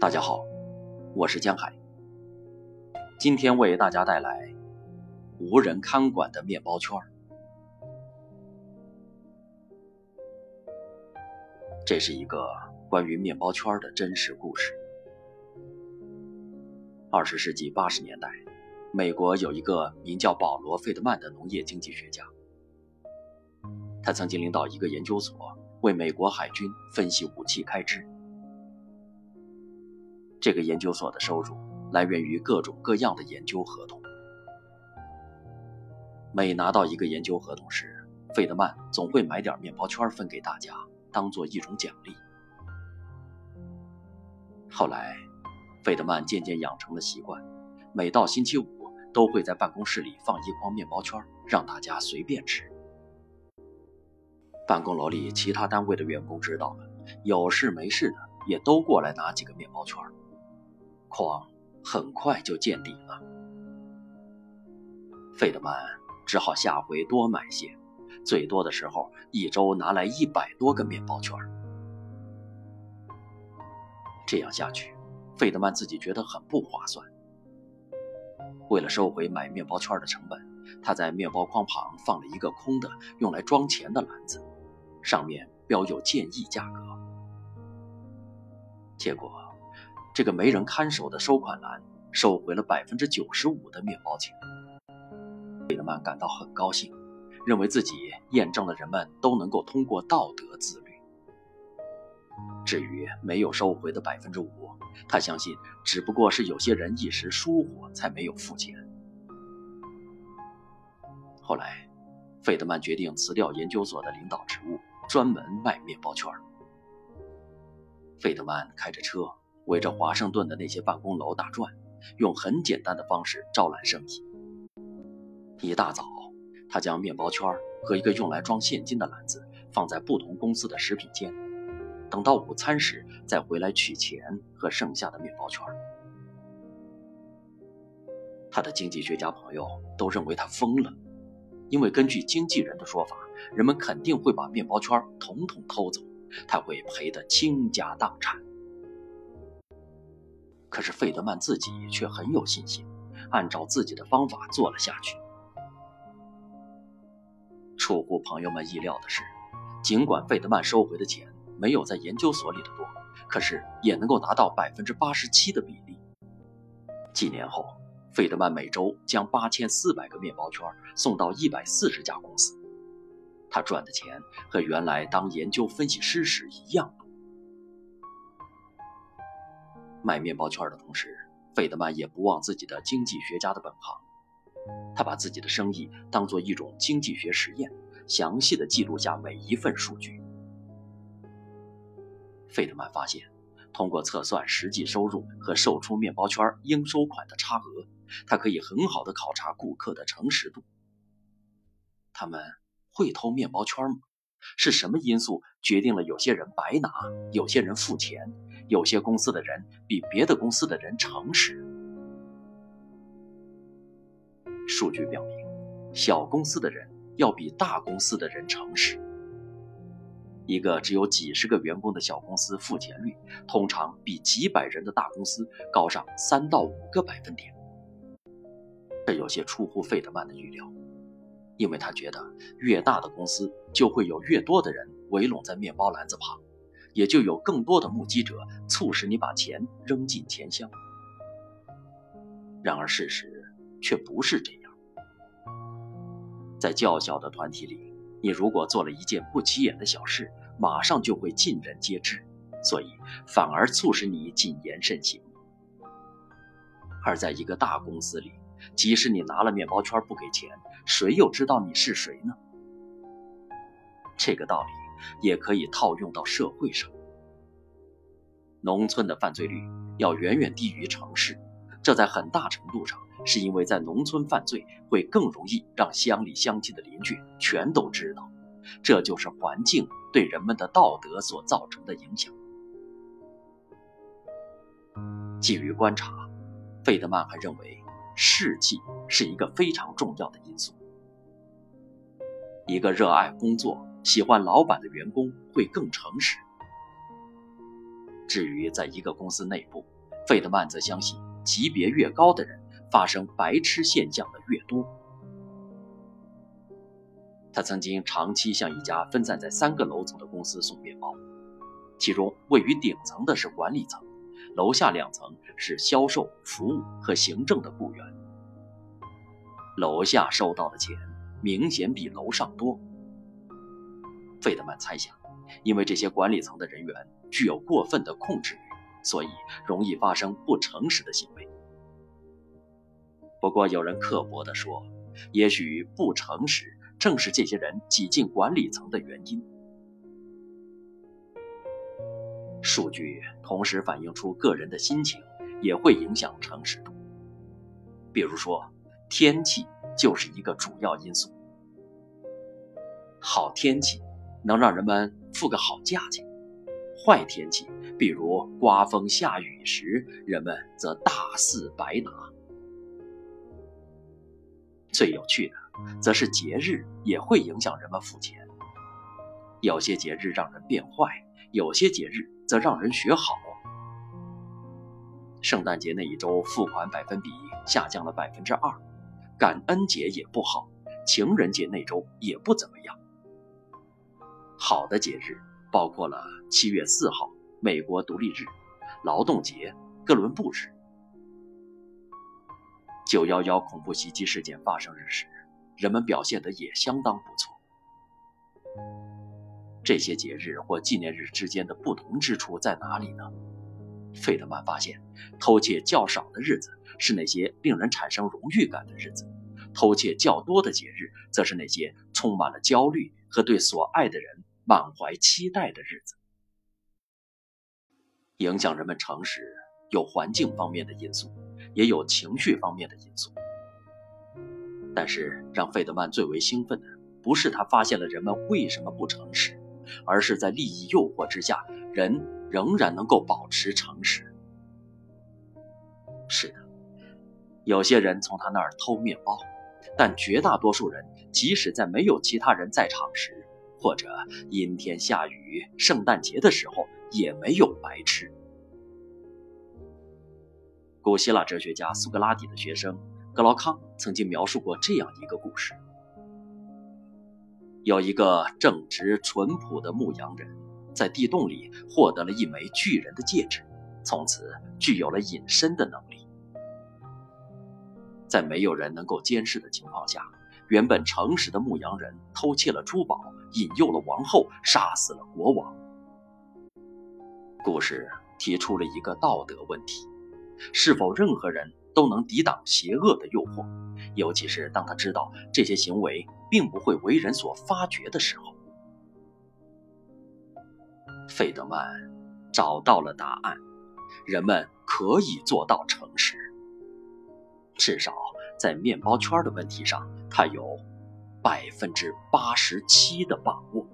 大家好，我是江海。今天为大家带来无人看管的面包圈。这是一个关于面包圈的真实故事。二十世纪八十年代，美国有一个名叫保罗·费德曼的农业经济学家，他曾经领导一个研究所，为美国海军分析武器开支。这个研究所的收入来源于各种各样的研究合同。每拿到一个研究合同时，费德曼总会买点面包圈分给大家，当做一种奖励。后来，费德曼渐渐养成了习惯，每到星期五都会在办公室里放一筐面包圈，让大家随便吃。办公楼里其他单位的员工知道了，有事没事的也都过来拿几个面包圈。矿很快就见底了，费德曼只好下回多买些，最多的时候一周拿来一百多个面包圈。这样下去，费德曼自己觉得很不划算。为了收回买面包圈的成本，他在面包筐旁放了一个空的用来装钱的篮子，上面标有建议价格。结果。这个没人看守的收款栏收回了百分之九十五的面包钱，费德曼感到很高兴，认为自己验证了人们都能够通过道德自律。至于没有收回的百分之五，他相信只不过是有些人一时疏忽才没有付钱。后来，费德曼决定辞掉研究所的领导职务，专门卖面包圈。费德曼开着车。围着华盛顿的那些办公楼打转，用很简单的方式招揽生意。一大早，他将面包圈和一个用来装现金的篮子放在不同公司的食品间，等到午餐时再回来取钱和剩下的面包圈。他的经济学家朋友都认为他疯了，因为根据经纪人的说法，人们肯定会把面包圈统统偷走，他会赔得倾家荡产。可是费德曼自己却很有信心，按照自己的方法做了下去。出乎朋友们意料的是，尽管费德曼收回的钱没有在研究所里的多，可是也能够达到百分之八十七的比例。几年后，费德曼每周将八千四百个面包圈送到一百四十家公司，他赚的钱和原来当研究分析师时一样。卖面包圈的同时，费德曼也不忘自己的经济学家的本行。他把自己的生意当做一种经济学实验，详细的记录下每一份数据。费德曼发现，通过测算实际收入和售出面包圈应收款的差额，他可以很好的考察顾客的诚实度。他们会偷面包圈吗？是什么因素决定了有些人白拿，有些人付钱？有些公司的人比别的公司的人诚实。数据表明，小公司的人要比大公司的人诚实。一个只有几十个员工的小公司付钱率，通常比几百人的大公司高上三到五个百分点。这有些出乎费德曼的预料，因为他觉得越大的公司就会有越多的人围拢在面包篮子旁。也就有更多的目击者促使你把钱扔进钱箱。然而事实却不是这样。在较小的团体里，你如果做了一件不起眼的小事，马上就会尽人皆知，所以反而促使你谨言慎行。而在一个大公司里，即使你拿了面包圈不给钱，谁又知道你是谁呢？这个道理。也可以套用到社会上。农村的犯罪率要远远低于城市，这在很大程度上是因为在农村犯罪会更容易让乡里乡亲的邻居全都知道，这就是环境对人们的道德所造成的影响。基于观察，费德曼还认为士气是一个非常重要的因素。一个热爱工作。喜欢老板的员工会更诚实。至于在一个公司内部，费德曼则相信，级别越高的人，发生白痴现象的越多。他曾经长期向一家分散在三个楼层的公司送面包，其中位于顶层的是管理层，楼下两层是销售、服务和行政的雇员。楼下收到的钱明显比楼上多。费德曼猜想，因为这些管理层的人员具有过分的控制欲，所以容易发生不诚实的行为。不过，有人刻薄地说，也许不诚实。正是这些人挤进管理层的原因。数据同时反映出个人的心情，也会影响诚实度。比如说，天气就是一个主要因素。好天气能让人们付个好价钱，坏天气，比如刮风下雨时，人们则大肆白拿。最有趣的。则是节日也会影响人们付钱。有些节日让人变坏，有些节日则让人学好。圣诞节那一周付款百分比下降了百分之二，感恩节也不好，情人节那周也不怎么样。好的节日包括了七月四号美国独立日、劳动节、哥伦布日、九幺幺恐怖袭击事件发生日时。人们表现得也相当不错。这些节日或纪念日之间的不同之处在哪里呢？费德曼发现，偷窃较少的日子是那些令人产生荣誉感的日子，偷窃较多的节日则是那些充满了焦虑和对所爱的人满怀期待的日子。影响人们诚实有环境方面的因素，也有情绪方面的因素。但是让费德曼最为兴奋的，不是他发现了人们为什么不诚实，而是在利益诱惑之下，人仍然能够保持诚实。是的，有些人从他那儿偷面包，但绝大多数人，即使在没有其他人在场时，或者阴天下雨、圣诞节的时候，也没有白吃。古希腊哲学家苏格拉底的学生。格劳康曾经描述过这样一个故事：有一个正直淳朴的牧羊人，在地洞里获得了一枚巨人的戒指，从此具有了隐身的能力。在没有人能够监视的情况下，原本诚实的牧羊人偷窃了珠宝，引诱了王后，杀死了国王。故事提出了一个道德问题：是否任何人？都能抵挡邪恶的诱惑，尤其是当他知道这些行为并不会为人所发觉的时候。费德曼找到了答案：人们可以做到诚实，至少在面包圈的问题上，他有百分之八十七的把握。